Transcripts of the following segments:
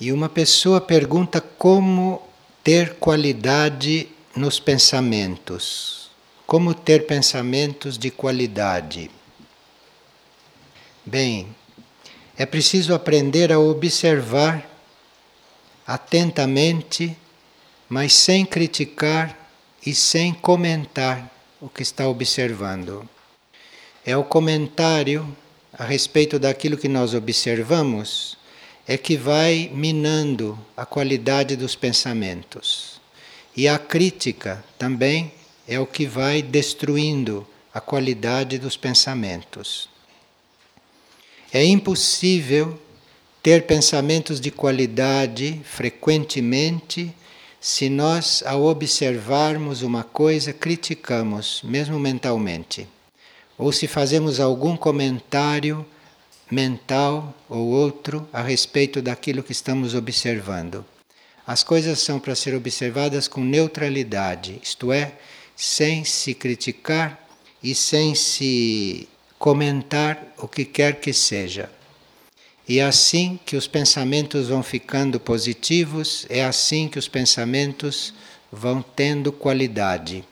E uma pessoa pergunta como ter qualidade nos pensamentos. Como ter pensamentos de qualidade? Bem, é preciso aprender a observar atentamente, mas sem criticar e sem comentar o que está observando. É o comentário a respeito daquilo que nós observamos é que vai minando a qualidade dos pensamentos. E a crítica também é o que vai destruindo a qualidade dos pensamentos. É impossível ter pensamentos de qualidade frequentemente se nós, ao observarmos uma coisa, criticamos, mesmo mentalmente, ou se fazemos algum comentário mental ou outro a respeito daquilo que estamos observando. As coisas são para ser observadas com neutralidade, isto é, sem se criticar e sem se comentar o que quer que seja. E é assim que os pensamentos vão ficando positivos, é assim que os pensamentos vão tendo qualidade.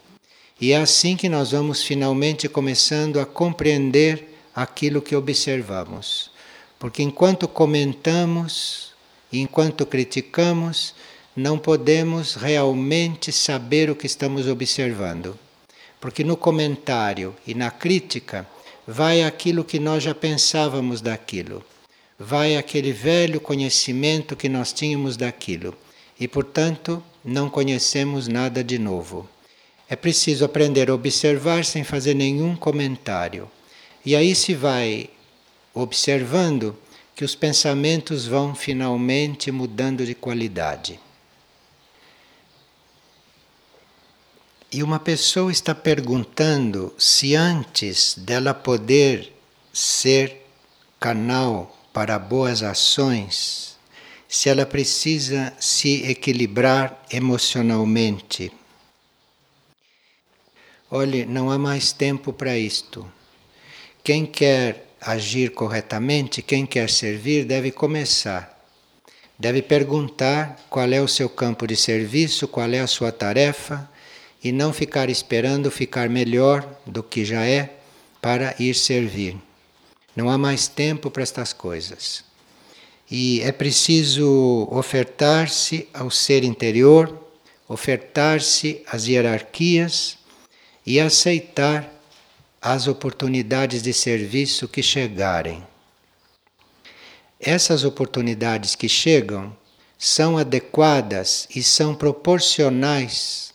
E é assim que nós vamos finalmente começando a compreender aquilo que observamos. Porque enquanto comentamos, enquanto criticamos, não podemos realmente saber o que estamos observando. Porque no comentário e na crítica vai aquilo que nós já pensávamos daquilo, vai aquele velho conhecimento que nós tínhamos daquilo e, portanto, não conhecemos nada de novo. É preciso aprender a observar sem fazer nenhum comentário. E aí se vai observando que os pensamentos vão finalmente mudando de qualidade. E uma pessoa está perguntando se antes dela poder ser canal para boas ações, se ela precisa se equilibrar emocionalmente. Olhe, não há mais tempo para isto. Quem quer agir corretamente, quem quer servir, deve começar. Deve perguntar qual é o seu campo de serviço, qual é a sua tarefa, e não ficar esperando ficar melhor do que já é para ir servir. Não há mais tempo para estas coisas. E é preciso ofertar-se ao ser interior, ofertar-se às hierarquias e aceitar as oportunidades de serviço que chegarem. Essas oportunidades que chegam são adequadas e são proporcionais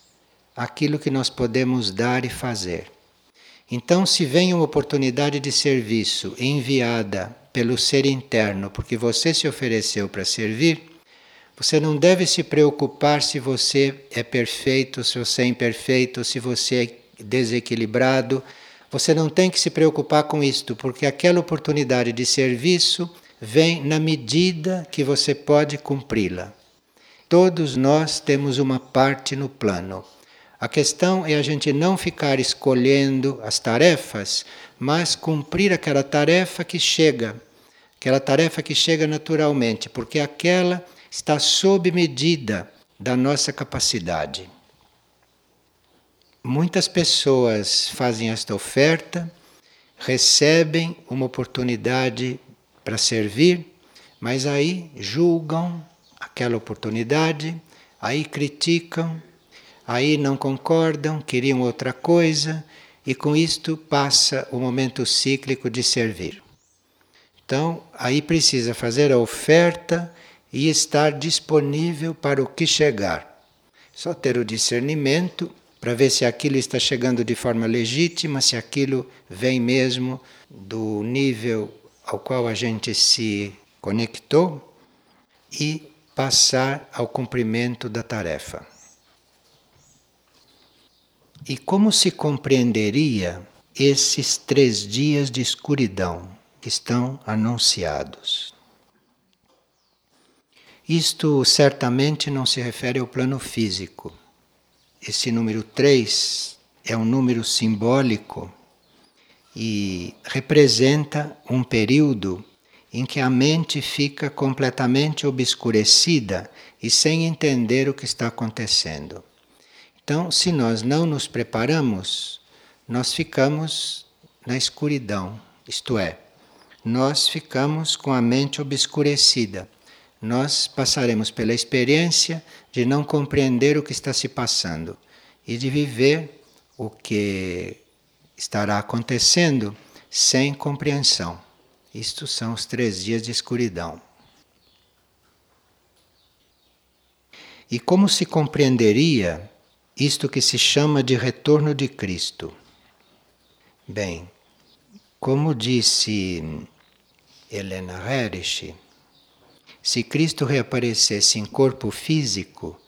àquilo que nós podemos dar e fazer. Então, se vem uma oportunidade de serviço enviada pelo ser interno, porque você se ofereceu para servir, você não deve se preocupar se você é perfeito, se você é imperfeito, se você é desequilibrado você não tem que se preocupar com isto, porque aquela oportunidade de serviço vem na medida que você pode cumpri-la. Todos nós temos uma parte no plano. A questão é a gente não ficar escolhendo as tarefas, mas cumprir aquela tarefa que chega, aquela tarefa que chega naturalmente, porque aquela está sob medida da nossa capacidade. Muitas pessoas fazem esta oferta, recebem uma oportunidade para servir, mas aí julgam aquela oportunidade, aí criticam, aí não concordam, queriam outra coisa, e com isto passa o momento cíclico de servir. Então, aí precisa fazer a oferta e estar disponível para o que chegar. Só ter o discernimento para ver se aquilo está chegando de forma legítima, se aquilo vem mesmo do nível ao qual a gente se conectou e passar ao cumprimento da tarefa. E como se compreenderia esses três dias de escuridão que estão anunciados? Isto certamente não se refere ao plano físico esse número 3 é um número simbólico e representa um período em que a mente fica completamente obscurecida e sem entender o que está acontecendo. Então, se nós não nos preparamos, nós ficamos na escuridão, isto é, nós ficamos com a mente obscurecida. Nós passaremos pela experiência de não compreender o que está se passando e de viver o que estará acontecendo sem compreensão. Isto são os três dias de escuridão. E como se compreenderia isto que se chama de retorno de Cristo? Bem, como disse Helena Herrich, se Cristo reaparecesse em corpo físico,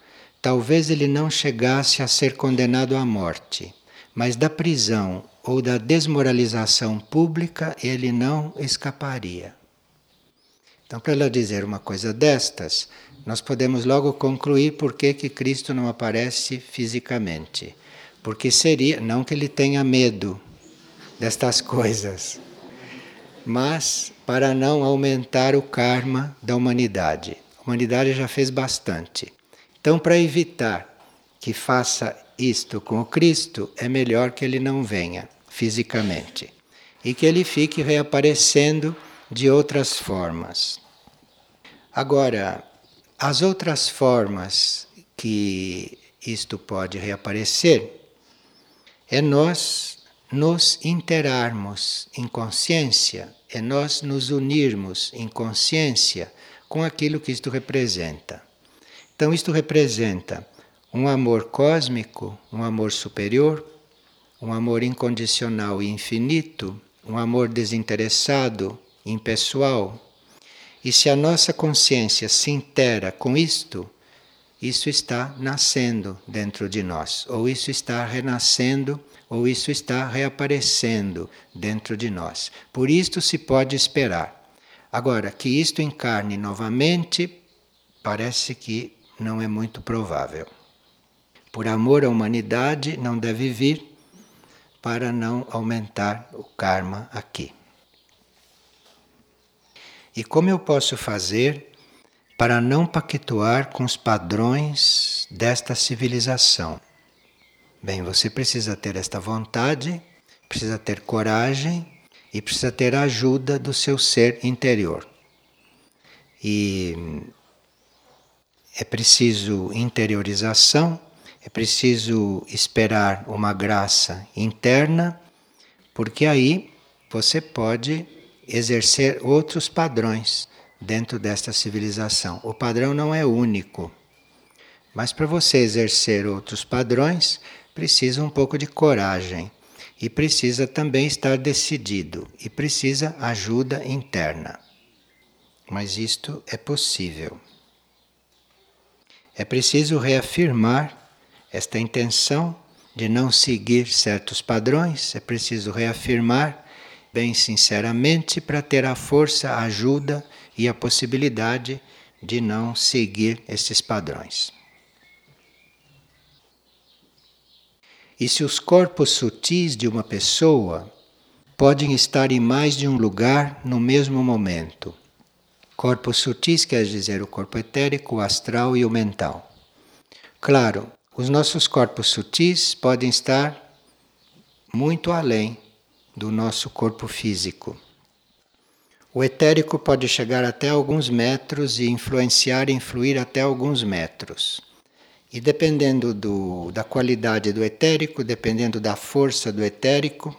talvez ele não chegasse a ser condenado à morte, mas da prisão ou da desmoralização pública ele não escaparia. Então, para ela dizer uma coisa destas, nós podemos logo concluir por que, que Cristo não aparece fisicamente. Porque seria, não que ele tenha medo destas coisas, mas para não aumentar o karma da humanidade. A humanidade já fez bastante. Então, para evitar que faça isto com o Cristo, é melhor que ele não venha fisicamente e que ele fique reaparecendo de outras formas. Agora, as outras formas que isto pode reaparecer é nós nos interarmos em consciência, é nós nos unirmos em consciência com aquilo que isto representa. Então, isto representa um amor cósmico, um amor superior, um amor incondicional e infinito, um amor desinteressado, impessoal, e se a nossa consciência se intera com isto, isso está nascendo dentro de nós, ou isso está renascendo, ou isso está reaparecendo dentro de nós. Por isto se pode esperar. Agora, que isto encarne novamente, parece que não é muito provável. Por amor à humanidade, não deve vir para não aumentar o karma aqui. E como eu posso fazer para não pactuar com os padrões desta civilização? Bem, você precisa ter esta vontade, precisa ter coragem e precisa ter a ajuda do seu ser interior. E é preciso interiorização, é preciso esperar uma graça interna, porque aí você pode exercer outros padrões dentro desta civilização. O padrão não é único, mas para você exercer outros padrões, precisa um pouco de coragem e precisa também estar decidido e precisa ajuda interna. Mas isto é possível. É preciso reafirmar esta intenção de não seguir certos padrões, é preciso reafirmar bem sinceramente para ter a força, a ajuda e a possibilidade de não seguir esses padrões. E se os corpos sutis de uma pessoa podem estar em mais de um lugar no mesmo momento? Corpos sutis quer dizer o corpo etérico, o astral e o mental. Claro, os nossos corpos sutis podem estar muito além do nosso corpo físico. O etérico pode chegar até alguns metros e influenciar e influir até alguns metros. E dependendo do, da qualidade do etérico, dependendo da força do etérico,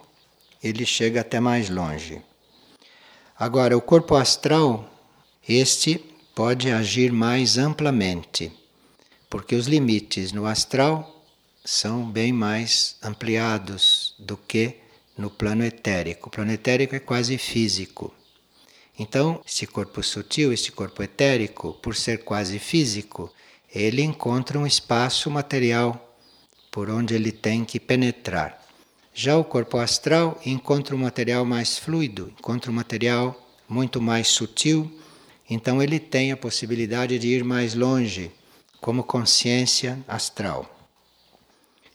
ele chega até mais longe. Agora, o corpo astral, este pode agir mais amplamente, porque os limites no astral são bem mais ampliados do que no plano etérico. O plano etérico é quase físico. Então, esse corpo sutil, esse corpo etérico, por ser quase físico, ele encontra um espaço material por onde ele tem que penetrar. Já o corpo astral encontra um material mais fluido, encontra um material muito mais sutil, então ele tem a possibilidade de ir mais longe, como consciência astral.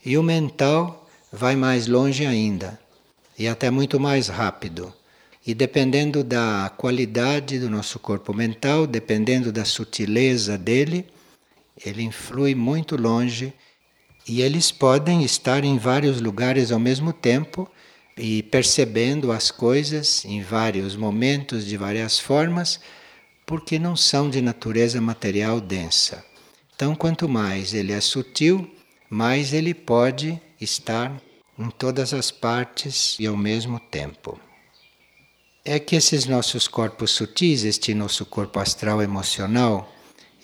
E o mental vai mais longe ainda, e até muito mais rápido. E dependendo da qualidade do nosso corpo mental, dependendo da sutileza dele, ele influi muito longe e eles podem estar em vários lugares ao mesmo tempo e percebendo as coisas em vários momentos, de várias formas, porque não são de natureza material densa. Então, quanto mais ele é sutil, mais ele pode estar em todas as partes e ao mesmo tempo. É que esses nossos corpos sutis, este nosso corpo astral emocional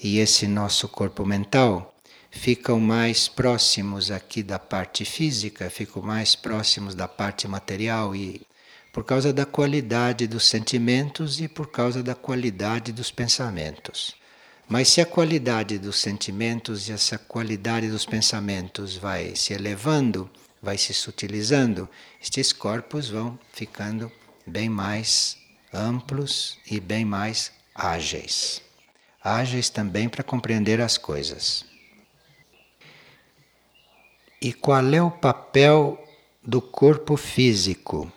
e esse nosso corpo mental, ficam mais próximos aqui da parte física, ficam mais próximos da parte material e por causa da qualidade dos sentimentos e por causa da qualidade dos pensamentos. Mas se a qualidade dos sentimentos e essa qualidade dos pensamentos vai se elevando, vai se sutilizando, estes corpos vão ficando bem mais amplos e bem mais ágeis. Ágeis também para compreender as coisas. E qual é o papel do corpo físico?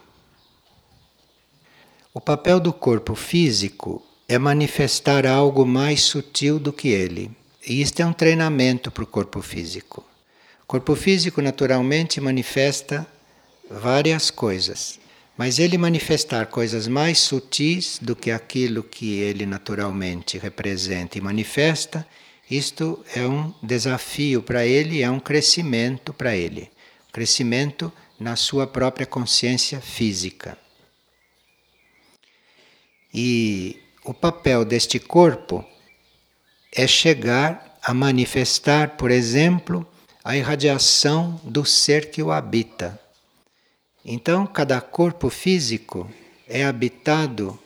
O papel do corpo físico é manifestar algo mais sutil do que ele. E isto é um treinamento para o corpo físico. O corpo físico naturalmente manifesta várias coisas, mas ele manifestar coisas mais sutis do que aquilo que ele naturalmente representa e manifesta isto é um desafio para ele, é um crescimento para ele. Crescimento na sua própria consciência física. E o papel deste corpo é chegar a manifestar, por exemplo, a irradiação do ser que o habita. Então, cada corpo físico é habitado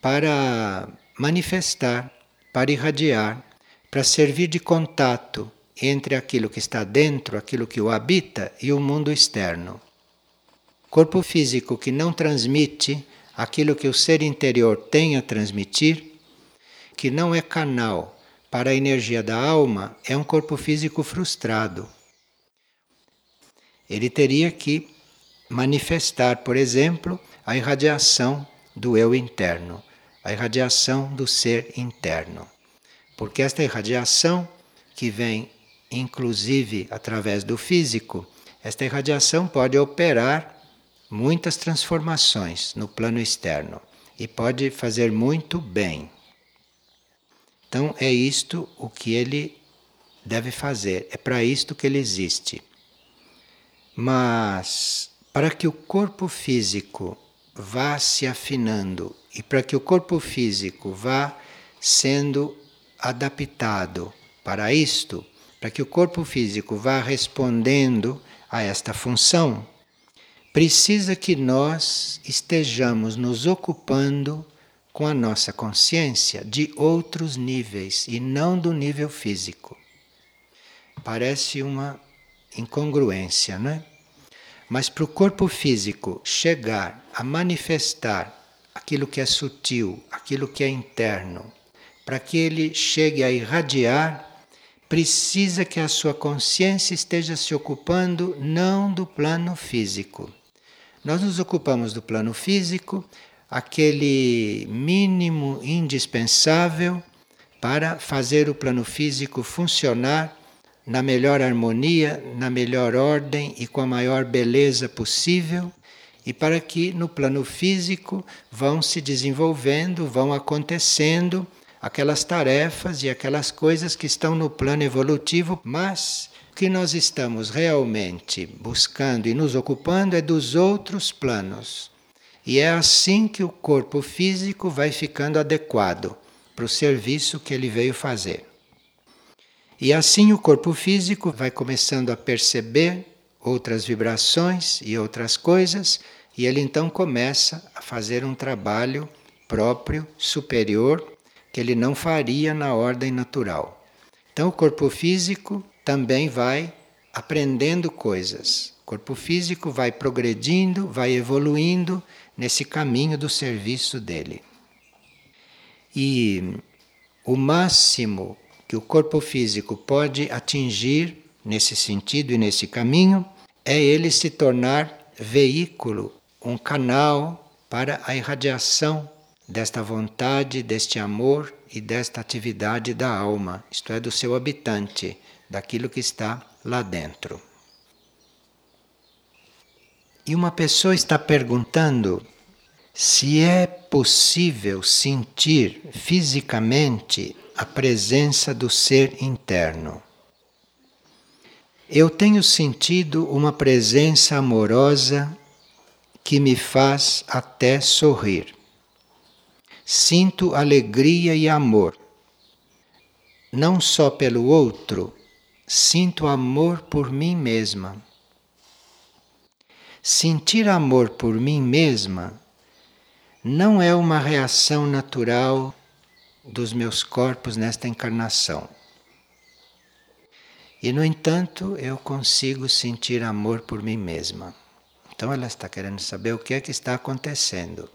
para manifestar, para irradiar para servir de contato entre aquilo que está dentro, aquilo que o habita e o mundo externo. Corpo físico que não transmite aquilo que o ser interior tem a transmitir, que não é canal para a energia da alma, é um corpo físico frustrado. Ele teria que manifestar, por exemplo, a irradiação do eu interno, a irradiação do ser interno. Porque esta irradiação, que vem inclusive através do físico, esta irradiação pode operar muitas transformações no plano externo e pode fazer muito bem. Então é isto o que ele deve fazer, é para isto que ele existe. Mas para que o corpo físico vá se afinando e para que o corpo físico vá sendo adaptado para isto, para que o corpo físico vá respondendo a esta função, precisa que nós estejamos nos ocupando com a nossa consciência de outros níveis e não do nível físico. Parece uma incongruência, não é? Mas para o corpo físico chegar a manifestar aquilo que é sutil, aquilo que é interno, para que ele chegue a irradiar, precisa que a sua consciência esteja se ocupando não do plano físico. Nós nos ocupamos do plano físico, aquele mínimo indispensável para fazer o plano físico funcionar na melhor harmonia, na melhor ordem e com a maior beleza possível, e para que no plano físico vão se desenvolvendo, vão acontecendo aquelas tarefas e aquelas coisas que estão no plano evolutivo, mas que nós estamos realmente buscando e nos ocupando é dos outros planos. E é assim que o corpo físico vai ficando adequado para o serviço que ele veio fazer. E assim o corpo físico vai começando a perceber outras vibrações e outras coisas, e ele então começa a fazer um trabalho próprio, superior, que ele não faria na ordem natural. Então, o corpo físico também vai aprendendo coisas. O corpo físico vai progredindo, vai evoluindo nesse caminho do serviço dele. E o máximo que o corpo físico pode atingir nesse sentido e nesse caminho é ele se tornar veículo, um canal para a irradiação desta vontade, deste amor e desta atividade da alma, isto é, do seu habitante, daquilo que está lá dentro. E uma pessoa está perguntando se é possível sentir fisicamente a presença do ser interno. Eu tenho sentido uma presença amorosa que me faz até sorrir. Sinto alegria e amor, não só pelo outro, sinto amor por mim mesma. Sentir amor por mim mesma não é uma reação natural dos meus corpos nesta encarnação. E, no entanto, eu consigo sentir amor por mim mesma. Então, ela está querendo saber o que é que está acontecendo.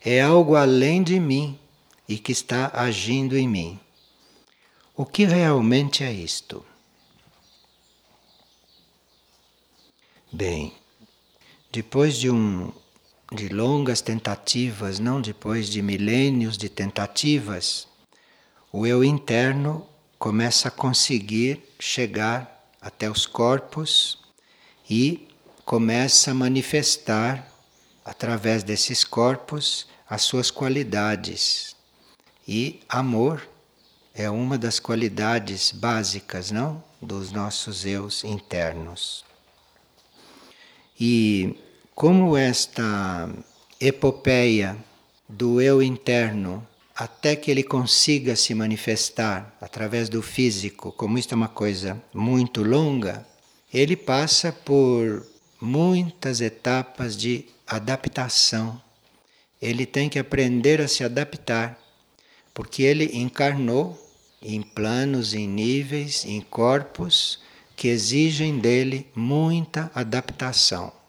É algo além de mim e que está agindo em mim. O que realmente é isto? Bem, depois de um de longas tentativas, não depois de milênios de tentativas, o eu interno começa a conseguir chegar até os corpos e começa a manifestar através desses corpos as suas qualidades. E amor é uma das qualidades básicas, não, dos nossos eus internos. E como esta epopeia do eu interno até que ele consiga se manifestar através do físico, como isto é uma coisa muito longa, ele passa por muitas etapas de adaptação. Ele tem que aprender a se adaptar, porque ele encarnou em planos, em níveis, em corpos que exigem dele muita adaptação.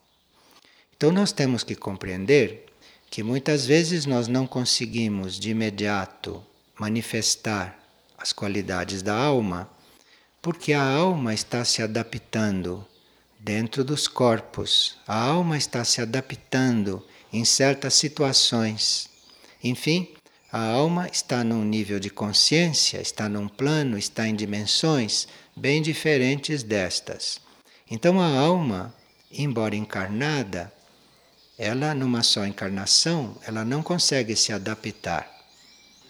Então nós temos que compreender que muitas vezes nós não conseguimos de imediato manifestar as qualidades da alma, porque a alma está se adaptando dentro dos corpos, a alma está se adaptando em certas situações. Enfim, a alma está num nível de consciência, está num plano, está em dimensões bem diferentes destas. Então a alma, embora encarnada, ela numa só encarnação, ela não consegue se adaptar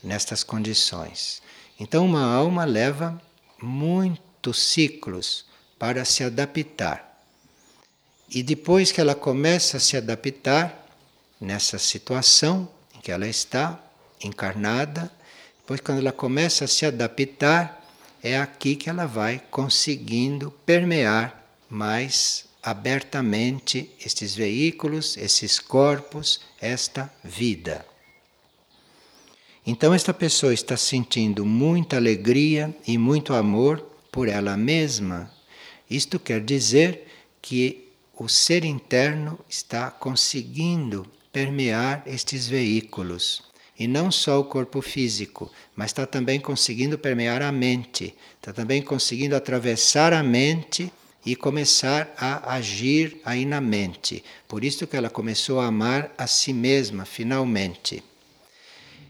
nestas condições. Então uma alma leva muitos ciclos para se adaptar. E depois que ela começa a se adaptar nessa situação em que ela está encarnada, depois quando ela começa a se adaptar, é aqui que ela vai conseguindo permear mais abertamente estes veículos, esses corpos, esta vida. Então, esta pessoa está sentindo muita alegria e muito amor por ela mesma. Isto quer dizer que o ser interno está conseguindo permear estes veículos. E não só o corpo físico, mas está também conseguindo permear a mente, está também conseguindo atravessar a mente e começar a agir aí na mente. Por isso que ela começou a amar a si mesma, finalmente.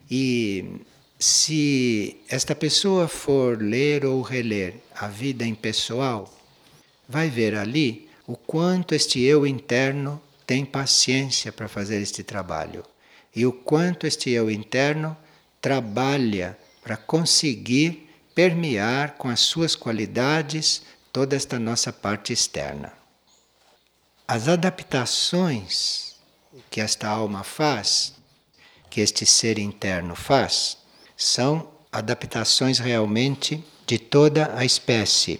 E se esta pessoa for ler ou reler a vida impessoal, vai ver ali o quanto este eu interno tem paciência para fazer este trabalho e o quanto este eu interno trabalha para conseguir permear com as suas qualidades toda esta nossa parte externa. As adaptações que esta alma faz, que este ser interno faz, são adaptações realmente de toda a espécie.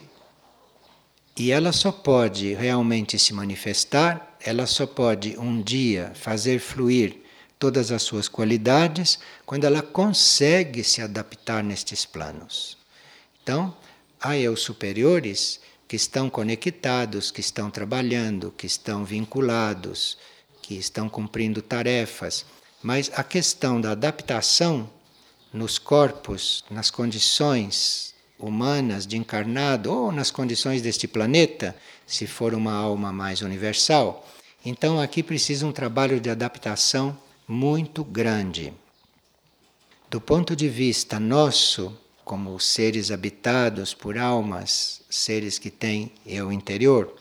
E ela só pode realmente se manifestar, ela só pode um dia fazer fluir todas as suas qualidades quando ela consegue se adaptar nestes planos. Então, há eu superiores que estão conectados, que estão trabalhando, que estão vinculados, que estão cumprindo tarefas. Mas a questão da adaptação nos corpos, nas condições humanas de encarnado ou nas condições deste planeta, se for uma alma mais universal, Então aqui precisa um trabalho de adaptação muito grande. Do ponto de vista nosso, como seres habitados por almas, seres que têm eu interior,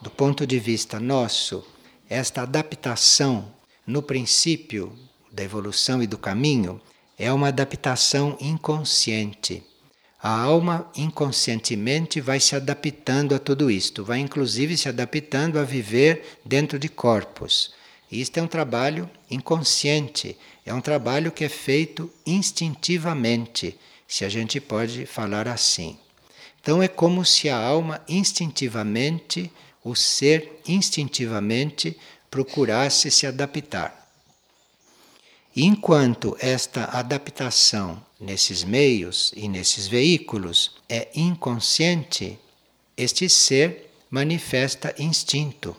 do ponto de vista nosso, esta adaptação no princípio da evolução e do caminho é uma adaptação inconsciente. A alma inconscientemente vai se adaptando a tudo isto, vai inclusive se adaptando a viver dentro de corpos. Isto é um trabalho inconsciente, é um trabalho que é feito instintivamente, se a gente pode falar assim. Então é como se a alma instintivamente, o ser instintivamente procurasse se adaptar. Enquanto esta adaptação nesses meios e nesses veículos é inconsciente, este ser manifesta instinto.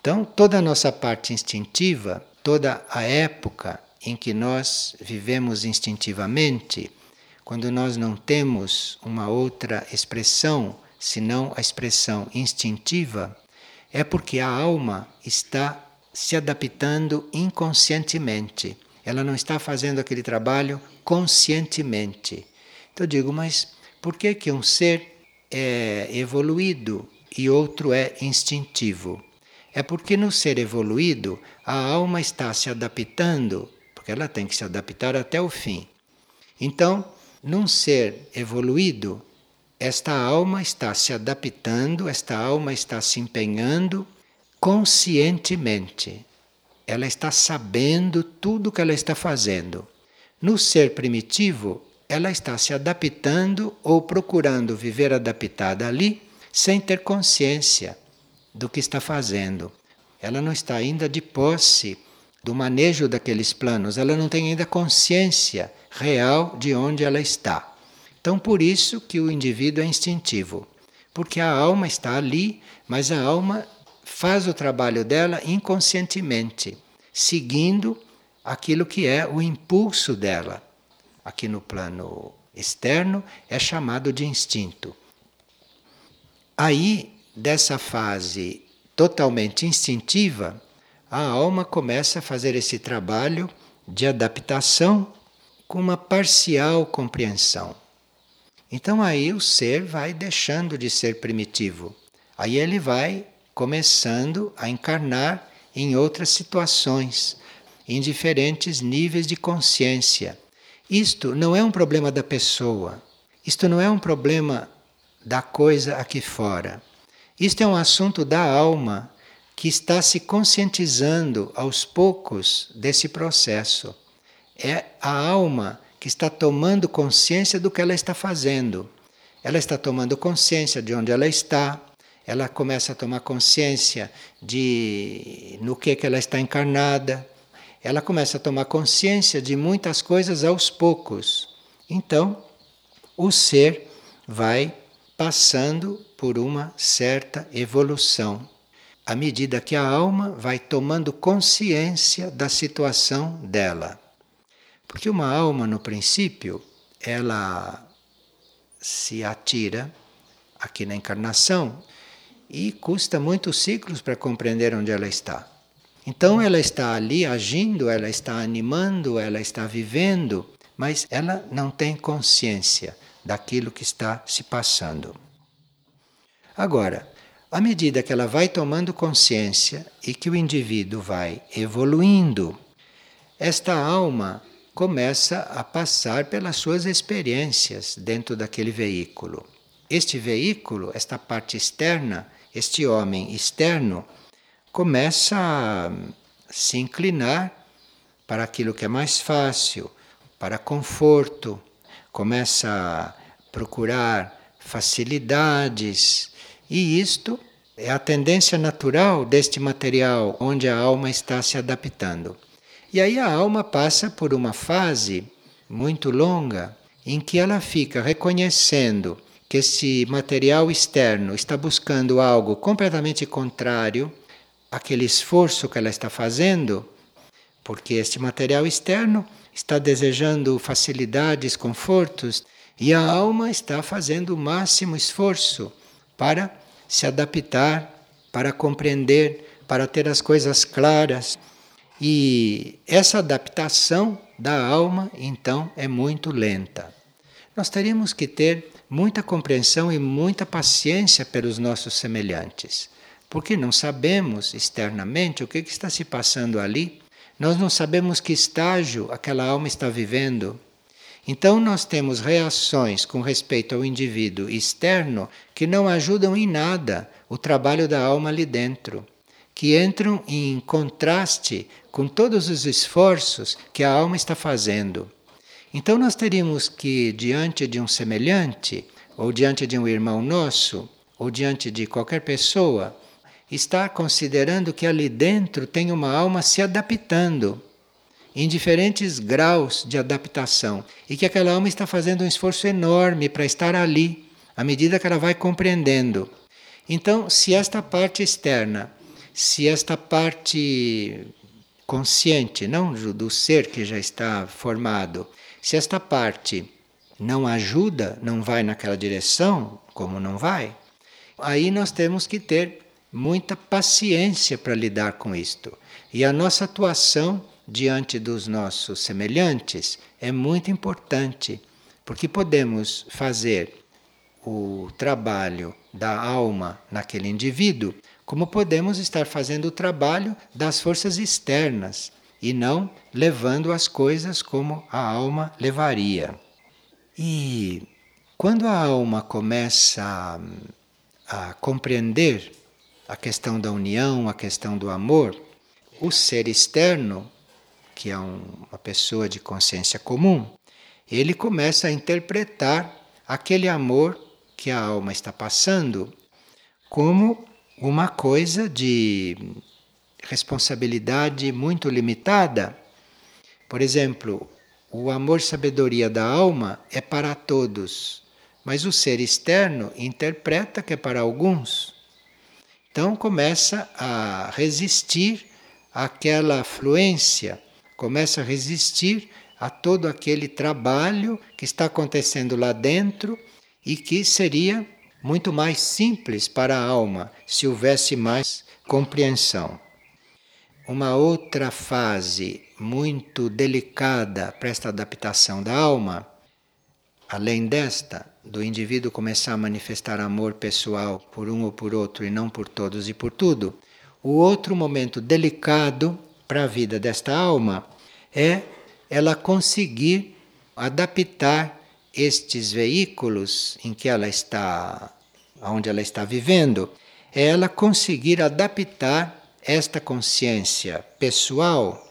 Então, toda a nossa parte instintiva, toda a época em que nós vivemos instintivamente, quando nós não temos uma outra expressão senão a expressão instintiva, é porque a alma está se adaptando inconscientemente. Ela não está fazendo aquele trabalho conscientemente. Então eu digo, mas por que que um ser é evoluído e outro é instintivo? É porque no ser evoluído a alma está se adaptando, porque ela tem que se adaptar até o fim. Então, num ser evoluído, esta alma está se adaptando, esta alma está se empenhando conscientemente. Ela está sabendo tudo o que ela está fazendo. No ser primitivo, ela está se adaptando ou procurando viver adaptada ali sem ter consciência do que está fazendo. Ela não está ainda de posse do manejo daqueles planos, ela não tem ainda consciência real de onde ela está. Então, por isso que o indivíduo é instintivo, porque a alma está ali, mas a alma faz o trabalho dela inconscientemente, seguindo aquilo que é o impulso dela. Aqui no plano externo é chamado de instinto. Aí, dessa fase totalmente instintiva, a alma começa a fazer esse trabalho de adaptação com uma parcial compreensão. Então aí o ser vai deixando de ser primitivo. Aí ele vai começando a encarnar em outras situações, em diferentes níveis de consciência. Isto não é um problema da pessoa, isto não é um problema da coisa aqui fora. Isto é um assunto da alma que está se conscientizando aos poucos desse processo. É a alma que está tomando consciência do que ela está fazendo. Ela está tomando consciência de onde ela está, ela começa a tomar consciência de no que, que ela está encarnada, ela começa a tomar consciência de muitas coisas aos poucos. Então, o ser vai passando por uma certa evolução, à medida que a alma vai tomando consciência da situação dela. Porque uma alma, no princípio, ela se atira aqui na encarnação e custa muitos ciclos para compreender onde ela está. Então ela está ali agindo, ela está animando, ela está vivendo, mas ela não tem consciência daquilo que está se passando. Agora, à medida que ela vai tomando consciência e que o indivíduo vai evoluindo, esta alma começa a passar pelas suas experiências dentro daquele veículo. Este veículo, esta parte externa, este homem externo começa a se inclinar para aquilo que é mais fácil, para conforto, começa a procurar facilidades, e isto é a tendência natural deste material onde a alma está se adaptando. E aí a alma passa por uma fase muito longa em que ela fica reconhecendo que esse material externo está buscando algo completamente contrário àquele esforço que ela está fazendo, porque este material externo está desejando facilidades, confortos, e a alma está fazendo o máximo esforço para se adaptar, para compreender, para ter as coisas claras. E essa adaptação da alma, então, é muito lenta. Nós teríamos que ter muita compreensão e muita paciência pelos nossos semelhantes, porque não sabemos externamente o que está se passando ali, nós não sabemos que estágio aquela alma está vivendo. Então, nós temos reações com respeito ao indivíduo externo que não ajudam em nada o trabalho da alma ali dentro, que entram em contraste com todos os esforços que a alma está fazendo. Então nós teríamos que, diante de um semelhante, ou diante de um irmão nosso, ou diante de qualquer pessoa, estar considerando que ali dentro tem uma alma se adaptando em diferentes graus de adaptação e que aquela alma está fazendo um esforço enorme para estar ali, à medida que ela vai compreendendo. Então, se esta parte externa, se esta parte consciente, não do ser que já está formado. Se esta parte não ajuda, não vai naquela direção, como não vai, aí nós temos que ter muita paciência para lidar com isto. E a nossa atuação diante dos nossos semelhantes é muito importante, porque podemos fazer o trabalho da alma naquele indivíduo como podemos estar fazendo o trabalho das forças externas e não levando as coisas como a alma levaria. E quando a alma começa a, a compreender a questão da união, a questão do amor, o ser externo, que é um, uma pessoa de consciência comum, ele começa a interpretar aquele amor que a alma está passando como uma coisa de responsabilidade muito limitada. Por exemplo, o amor e sabedoria da alma é para todos, mas o ser externo interpreta que é para alguns. Então começa a resistir àquela fluência, começa a resistir a todo aquele trabalho que está acontecendo lá dentro e que seria muito mais simples para a alma se houvesse mais compreensão. Uma outra fase muito delicada para esta adaptação da alma, além desta, do indivíduo começar a manifestar amor pessoal por um ou por outro e não por todos e por tudo, o outro momento delicado para a vida desta alma é ela conseguir adaptar estes veículos em que ela está, onde ela está vivendo, é ela conseguir adaptar esta consciência pessoal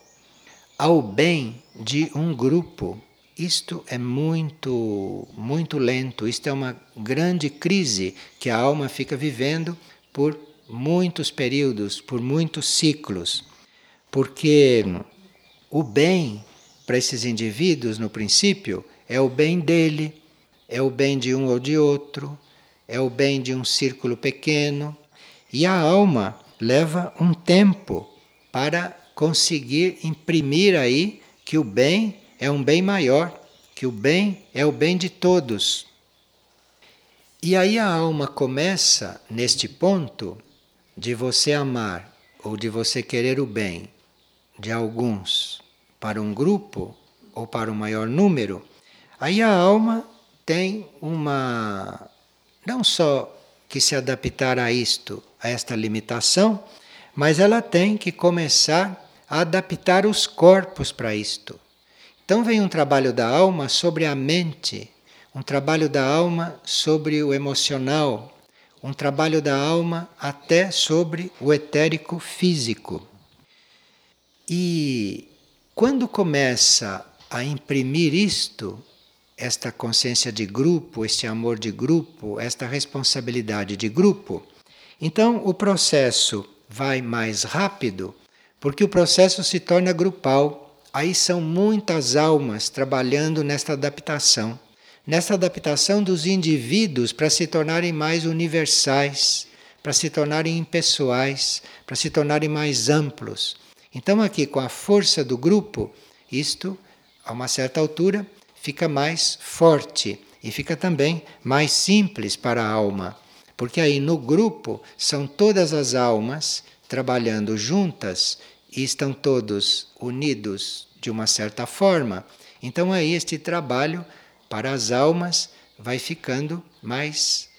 ao bem de um grupo. Isto é muito, muito lento, isto é uma grande crise que a alma fica vivendo por muitos períodos, por muitos ciclos. Porque o bem para esses indivíduos, no princípio, é o bem dele, é o bem de um ou de outro, é o bem de um círculo pequeno. E a alma leva um tempo para conseguir imprimir aí que o bem é um bem maior, que o bem é o bem de todos. E aí a alma começa, neste ponto, de você amar ou de você querer o bem de alguns para um grupo ou para um maior número, Aí a alma tem uma. não só que se adaptar a isto, a esta limitação, mas ela tem que começar a adaptar os corpos para isto. Então vem um trabalho da alma sobre a mente, um trabalho da alma sobre o emocional, um trabalho da alma até sobre o etérico físico. E quando começa a imprimir isto, esta consciência de grupo, este amor de grupo, esta responsabilidade de grupo, então o processo vai mais rápido, porque o processo se torna grupal. Aí são muitas almas trabalhando nesta adaptação, nesta adaptação dos indivíduos para se tornarem mais universais, para se tornarem impessoais, para se tornarem mais amplos. Então, aqui, com a força do grupo, isto, a uma certa altura, fica mais forte e fica também mais simples para a alma, porque aí no grupo são todas as almas trabalhando juntas e estão todos unidos de uma certa forma, então aí este trabalho para as almas vai ficando mais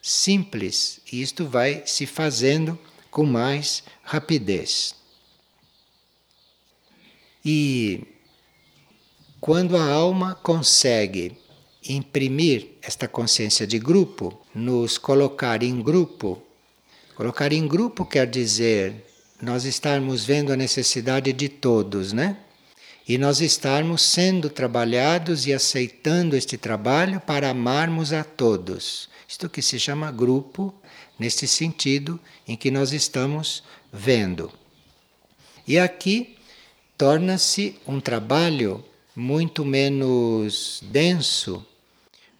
simples e isto vai se fazendo com mais rapidez. E quando a alma consegue imprimir esta consciência de grupo, nos colocar em grupo, colocar em grupo quer dizer nós estarmos vendo a necessidade de todos, né? E nós estarmos sendo trabalhados e aceitando este trabalho para amarmos a todos. Isto que se chama grupo, neste sentido em que nós estamos vendo. E aqui torna-se um trabalho muito menos denso,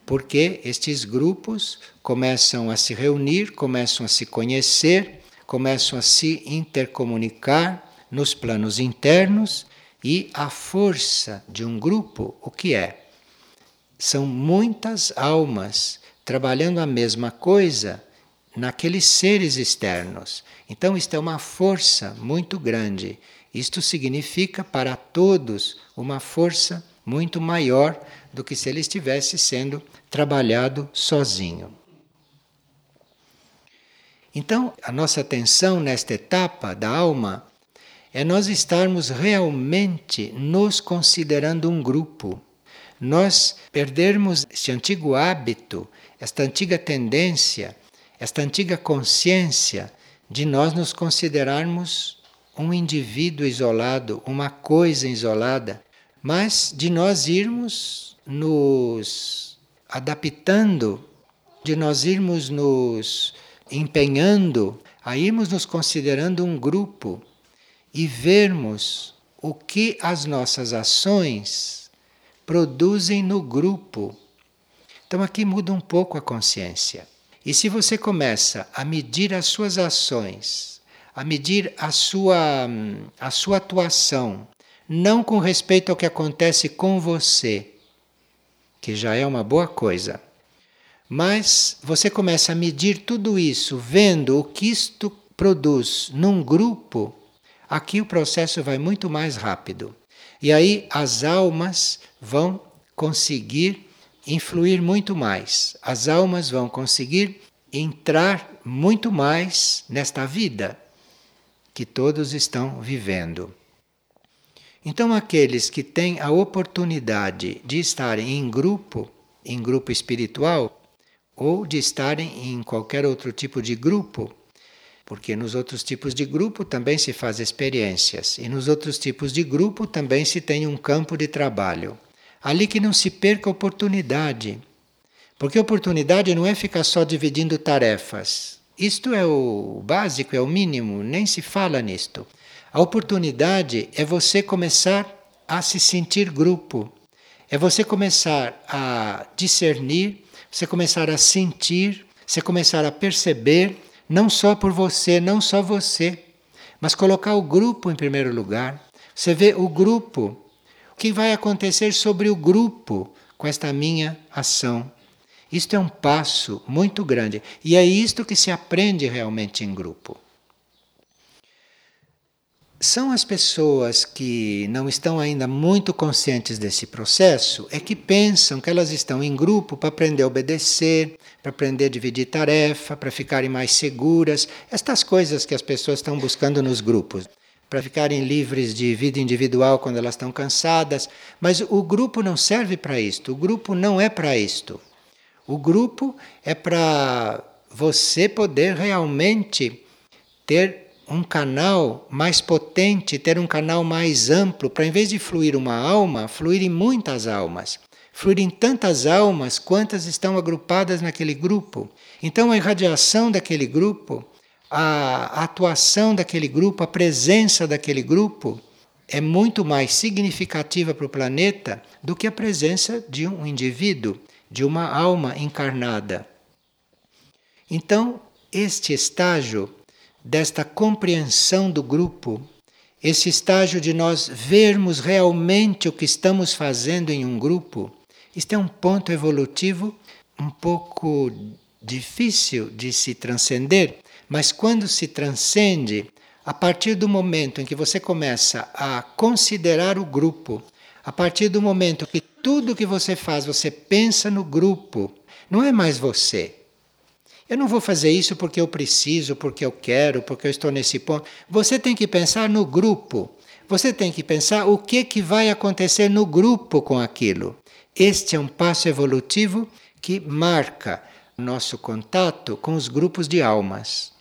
porque estes grupos começam a se reunir, começam a se conhecer, começam a se intercomunicar nos planos internos e a força de um grupo, o que é? São muitas almas trabalhando a mesma coisa naqueles seres externos. Então, isto é uma força muito grande. Isto significa para todos uma força muito maior do que se ele estivesse sendo trabalhado sozinho. Então, a nossa atenção nesta etapa da alma é nós estarmos realmente nos considerando um grupo. Nós perdermos este antigo hábito, esta antiga tendência, esta antiga consciência de nós nos considerarmos um indivíduo isolado, uma coisa isolada, mas de nós irmos nos adaptando, de nós irmos nos empenhando a irmos nos considerando um grupo e vermos o que as nossas ações produzem no grupo. Então aqui muda um pouco a consciência. E se você começa a medir as suas ações, a medir a sua, a sua atuação, não com respeito ao que acontece com você, que já é uma boa coisa, mas você começa a medir tudo isso, vendo o que isto produz num grupo, aqui o processo vai muito mais rápido. E aí as almas vão conseguir influir muito mais. As almas vão conseguir entrar muito mais nesta vida que todos estão vivendo. Então, aqueles que têm a oportunidade de estarem em grupo, em grupo espiritual, ou de estarem em qualquer outro tipo de grupo, porque nos outros tipos de grupo também se faz experiências e nos outros tipos de grupo também se tem um campo de trabalho. Ali que não se perca oportunidade, porque oportunidade não é ficar só dividindo tarefas. Isto é o básico, é o mínimo, nem se fala nisto. A oportunidade é você começar a se sentir grupo, é você começar a discernir você começar a sentir, você começar a perceber, não só por você, não só você, mas colocar o grupo em primeiro lugar. Você vê o grupo, o que vai acontecer sobre o grupo com esta minha ação. Isto é um passo muito grande. E é isto que se aprende realmente em grupo. São as pessoas que não estão ainda muito conscientes desse processo, é que pensam que elas estão em grupo para aprender a obedecer, para aprender a dividir tarefa, para ficarem mais seguras, estas coisas que as pessoas estão buscando nos grupos, para ficarem livres de vida individual quando elas estão cansadas, mas o grupo não serve para isto, o grupo não é para isto. O grupo é para você poder realmente ter um canal mais potente, ter um canal mais amplo, para em vez de fluir uma alma, fluir em muitas almas. Fluir em tantas almas quantas estão agrupadas naquele grupo. Então a irradiação daquele grupo, a atuação daquele grupo, a presença daquele grupo é muito mais significativa para o planeta do que a presença de um indivíduo, de uma alma encarnada. Então, este estágio desta compreensão do grupo, esse estágio de nós vermos realmente o que estamos fazendo em um grupo, isto é um ponto evolutivo um pouco difícil de se transcender, mas quando se transcende, a partir do momento em que você começa a considerar o grupo, a partir do momento que tudo que você faz você pensa no grupo, não é mais você. Eu não vou fazer isso porque eu preciso, porque eu quero, porque eu estou nesse ponto. Você tem que pensar no grupo. Você tem que pensar o que, que vai acontecer no grupo com aquilo. Este é um passo evolutivo que marca nosso contato com os grupos de almas.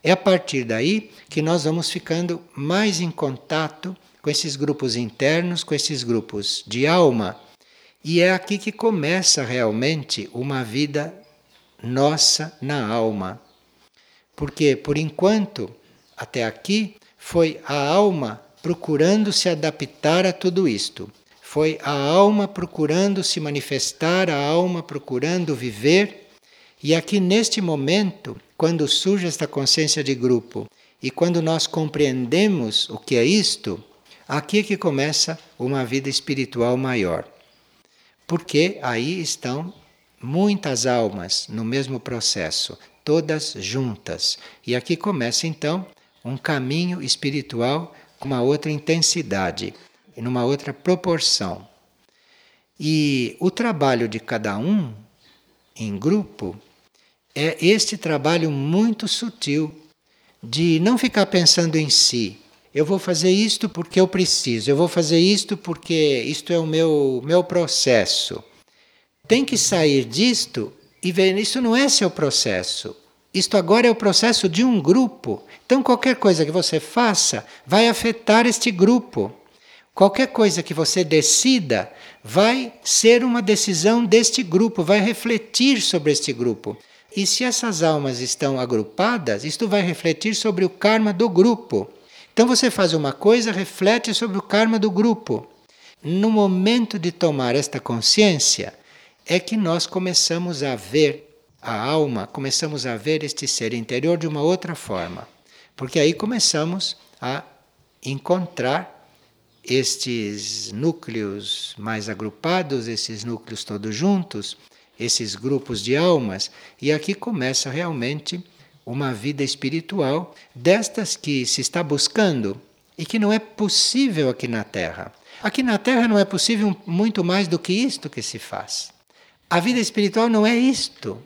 É a partir daí que nós vamos ficando mais em contato com esses grupos internos, com esses grupos de alma. E é aqui que começa realmente uma vida nossa na alma. Porque, por enquanto, até aqui, foi a alma procurando se adaptar a tudo isto. Foi a alma procurando se manifestar, a alma procurando viver e aqui neste momento, quando surge esta consciência de grupo e quando nós compreendemos o que é isto, aqui é que começa uma vida espiritual maior. Porque aí estão muitas almas no mesmo processo, todas juntas. E aqui começa então um caminho espiritual com uma outra intensidade numa outra proporção. E o trabalho de cada um em grupo é este trabalho muito sutil de não ficar pensando em si. Eu vou fazer isto porque eu preciso, eu vou fazer isto porque isto é o meu, meu processo. Tem que sair disto e ver, isso não é seu processo. Isto agora é o processo de um grupo. Então, qualquer coisa que você faça vai afetar este grupo. Qualquer coisa que você decida vai ser uma decisão deste grupo, vai refletir sobre este grupo. E se essas almas estão agrupadas, isto vai refletir sobre o karma do grupo. Então você faz uma coisa, reflete sobre o karma do grupo. No momento de tomar esta consciência, é que nós começamos a ver a alma, começamos a ver este ser interior de uma outra forma. Porque aí começamos a encontrar estes núcleos mais agrupados, esses núcleos todos juntos, esses grupos de almas, e aqui começa realmente uma vida espiritual destas que se está buscando e que não é possível aqui na Terra. Aqui na Terra não é possível muito mais do que isto que se faz. A vida espiritual não é isto.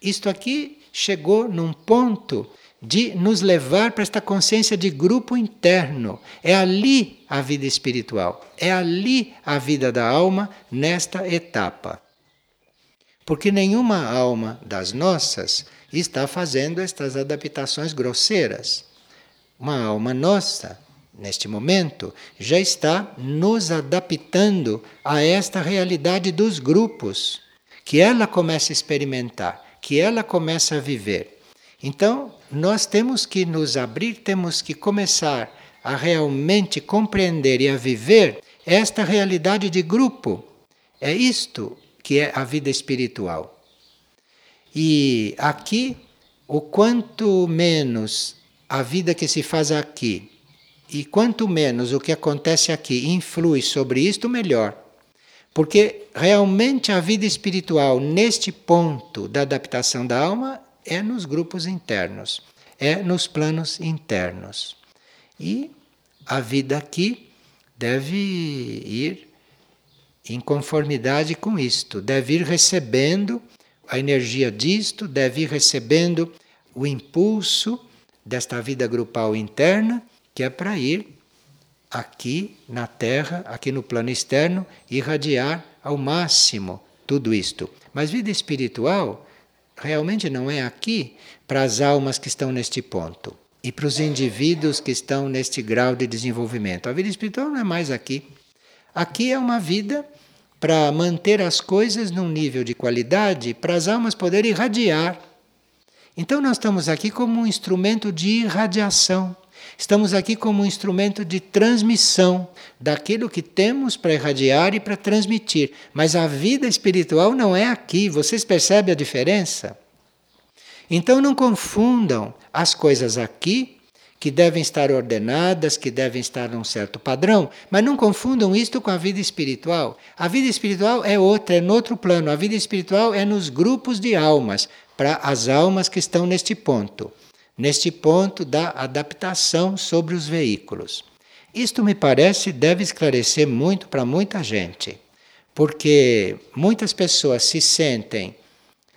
Isto aqui chegou num ponto de nos levar para esta consciência de grupo interno. É ali a vida espiritual, é ali a vida da alma nesta etapa. Porque nenhuma alma das nossas está fazendo estas adaptações grosseiras. Uma alma nossa, neste momento, já está nos adaptando a esta realidade dos grupos, que ela começa a experimentar, que ela começa a viver. Então, nós temos que nos abrir, temos que começar a realmente compreender e a viver esta realidade de grupo. É isto que é a vida espiritual. E aqui, o quanto menos a vida que se faz aqui e quanto menos o que acontece aqui influi sobre isto, melhor. Porque realmente a vida espiritual, neste ponto da adaptação da alma, é nos grupos internos, é nos planos internos. E a vida aqui deve ir em conformidade com isto, deve ir recebendo a energia disto, deve ir recebendo o impulso desta vida grupal interna, que é para ir aqui na Terra, aqui no plano externo, irradiar ao máximo tudo isto. Mas vida espiritual realmente não é aqui para as almas que estão neste ponto e para os indivíduos que estão neste grau de desenvolvimento. A vida espiritual não é mais aqui. Aqui é uma vida para manter as coisas num nível de qualidade para as almas poderem irradiar. Então, nós estamos aqui como um instrumento de irradiação. Estamos aqui como um instrumento de transmissão daquilo que temos para irradiar e para transmitir. Mas a vida espiritual não é aqui. Vocês percebem a diferença? Então não confundam as coisas aqui que devem estar ordenadas, que devem estar num certo padrão, mas não confundam isto com a vida espiritual. A vida espiritual é outra, é no outro plano. A vida espiritual é nos grupos de almas, para as almas que estão neste ponto neste ponto da adaptação sobre os veículos. Isto me parece deve esclarecer muito para muita gente, porque muitas pessoas se sentem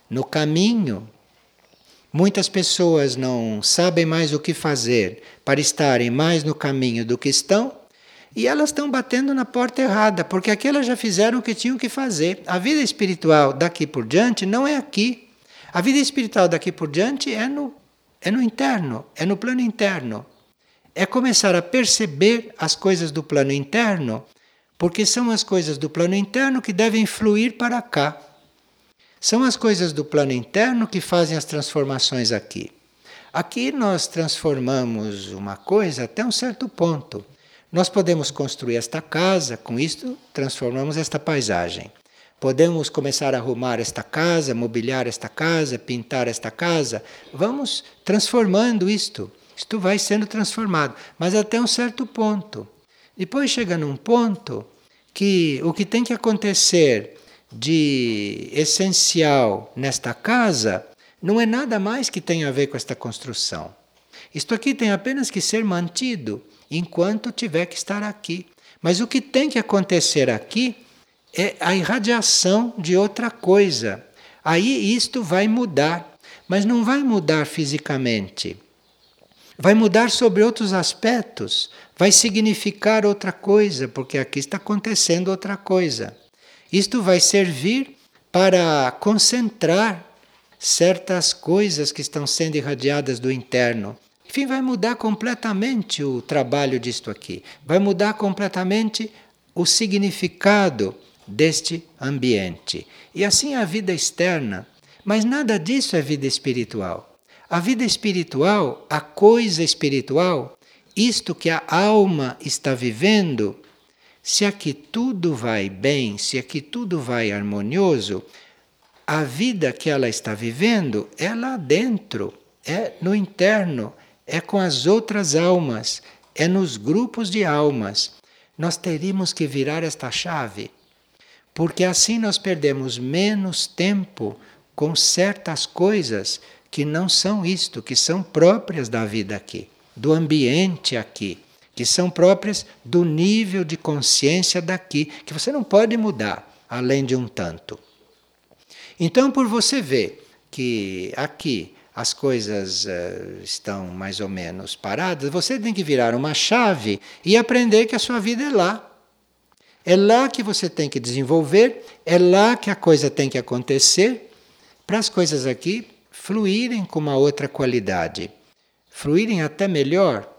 no caminho, muitas pessoas não sabem mais o que fazer para estarem mais no caminho do que estão, e elas estão batendo na porta errada, porque aqui elas já fizeram o que tinham que fazer. A vida espiritual daqui por diante não é aqui. A vida espiritual daqui por diante é no, é no interno, é no plano interno é começar a perceber as coisas do plano interno, porque são as coisas do plano interno que devem fluir para cá. São as coisas do plano interno que fazem as transformações aqui. Aqui nós transformamos uma coisa até um certo ponto. Nós podemos construir esta casa, com isto transformamos esta paisagem. Podemos começar a arrumar esta casa, mobiliar esta casa, pintar esta casa. Vamos transformando isto. Isto vai sendo transformado, mas até um certo ponto. Depois chega num ponto que o que tem que acontecer de essencial nesta casa não é nada mais que tenha a ver com esta construção. Isto aqui tem apenas que ser mantido enquanto tiver que estar aqui. Mas o que tem que acontecer aqui é a irradiação de outra coisa. Aí isto vai mudar, mas não vai mudar fisicamente vai mudar sobre outros aspectos, vai significar outra coisa, porque aqui está acontecendo outra coisa. Isto vai servir para concentrar certas coisas que estão sendo irradiadas do interno. Enfim, vai mudar completamente o trabalho disto aqui, vai mudar completamente o significado deste ambiente. E assim a vida externa. Mas nada disso é vida espiritual. A vida espiritual, a coisa espiritual, isto que a alma está vivendo, se aqui tudo vai bem, se aqui tudo vai harmonioso, a vida que ela está vivendo é lá dentro, é no interno, é com as outras almas, é nos grupos de almas. Nós teríamos que virar esta chave, porque assim nós perdemos menos tempo com certas coisas que não são isto, que são próprias da vida aqui, do ambiente aqui, que são próprias do nível de consciência daqui, que você não pode mudar além de um tanto. Então, por você ver que aqui as coisas uh, estão mais ou menos paradas, você tem que virar uma chave e aprender que a sua vida é lá. É lá que você tem que desenvolver, é lá que a coisa tem que acontecer, para as coisas aqui fluírem com uma outra qualidade, fluírem até melhor,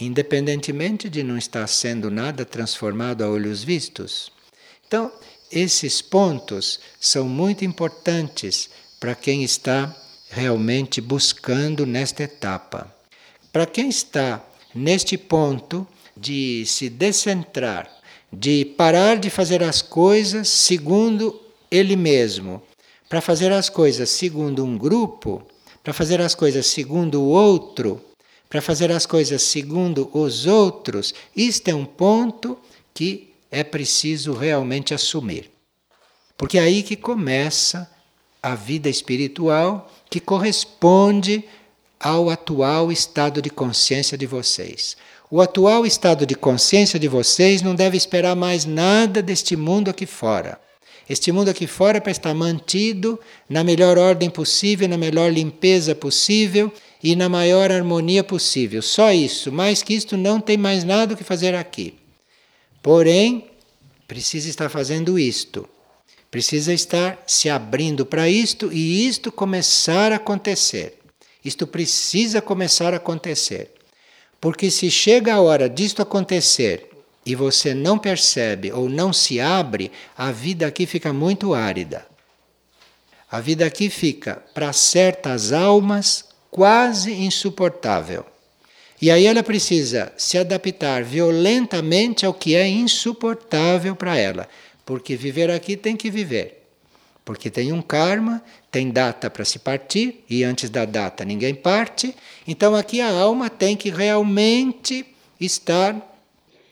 independentemente de não estar sendo nada transformado a olhos vistos. Então, esses pontos são muito importantes para quem está realmente buscando nesta etapa. Para quem está neste ponto de se descentrar, de parar de fazer as coisas segundo ele mesmo, para fazer as coisas segundo um grupo, para fazer as coisas segundo o outro, para fazer as coisas segundo os outros, isto é um ponto que é preciso realmente assumir. Porque é aí que começa a vida espiritual que corresponde ao atual estado de consciência de vocês. O atual estado de consciência de vocês não deve esperar mais nada deste mundo aqui fora. Este mundo aqui fora é para estar mantido na melhor ordem possível, na melhor limpeza possível e na maior harmonia possível. Só isso, mais que isto não tem mais nada que fazer aqui. Porém, precisa estar fazendo isto. Precisa estar se abrindo para isto e isto começar a acontecer. Isto precisa começar a acontecer. Porque se chega a hora disto acontecer e você não percebe ou não se abre, a vida aqui fica muito árida. A vida aqui fica, para certas almas, quase insuportável. E aí ela precisa se adaptar violentamente ao que é insuportável para ela. Porque viver aqui tem que viver. Porque tem um karma, tem data para se partir, e antes da data ninguém parte. Então aqui a alma tem que realmente estar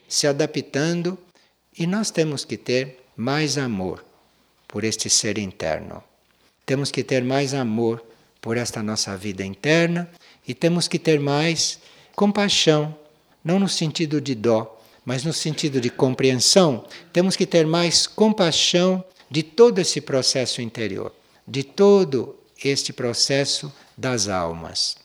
se adaptando e nós temos que ter mais amor por este ser interno. Temos que ter mais amor por esta nossa vida interna e temos que ter mais compaixão, não no sentido de dó, mas no sentido de compreensão. Temos que ter mais compaixão de todo esse processo interior, de todo este processo das almas.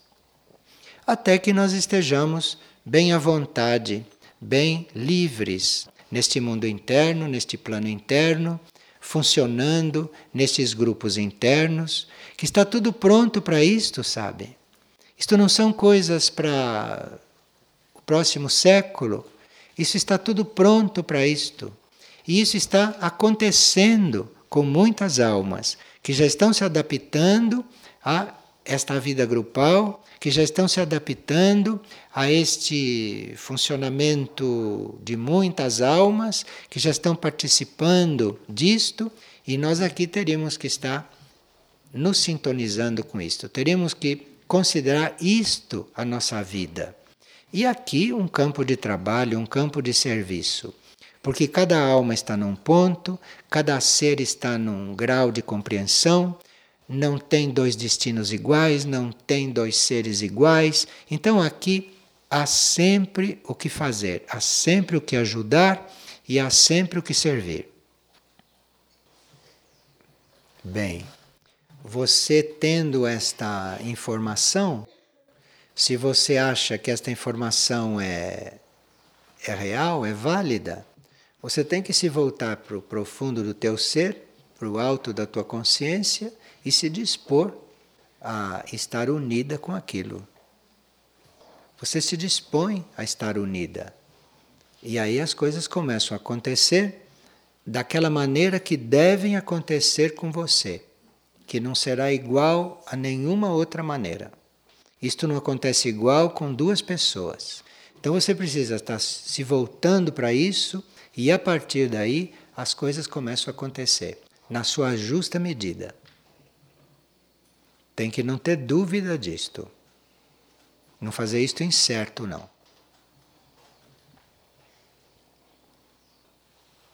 Até que nós estejamos bem à vontade, bem livres neste mundo interno, neste plano interno, funcionando nestes grupos internos, que está tudo pronto para isto, sabe? Isto não são coisas para o próximo século. Isso está tudo pronto para isto. E isso está acontecendo com muitas almas que já estão se adaptando a esta vida grupal, que já estão se adaptando a este funcionamento de muitas almas que já estão participando disto, e nós aqui teríamos que estar nos sintonizando com isto. Teríamos que considerar isto a nossa vida. E aqui um campo de trabalho, um campo de serviço. Porque cada alma está num ponto, cada ser está num grau de compreensão, não tem dois destinos iguais, não tem dois seres iguais. Então aqui há sempre o que fazer, há sempre o que ajudar e há sempre o que servir. Bem, você tendo esta informação, se você acha que esta informação é, é real, é válida, você tem que se voltar para o profundo do teu ser, para o alto da tua consciência e se dispor a estar unida com aquilo. Você se dispõe a estar unida. E aí as coisas começam a acontecer daquela maneira que devem acontecer com você, que não será igual a nenhuma outra maneira. Isto não acontece igual com duas pessoas. Então você precisa estar se voltando para isso e a partir daí as coisas começam a acontecer na sua justa medida. Tem que não ter dúvida disto. Não fazer isto incerto, não.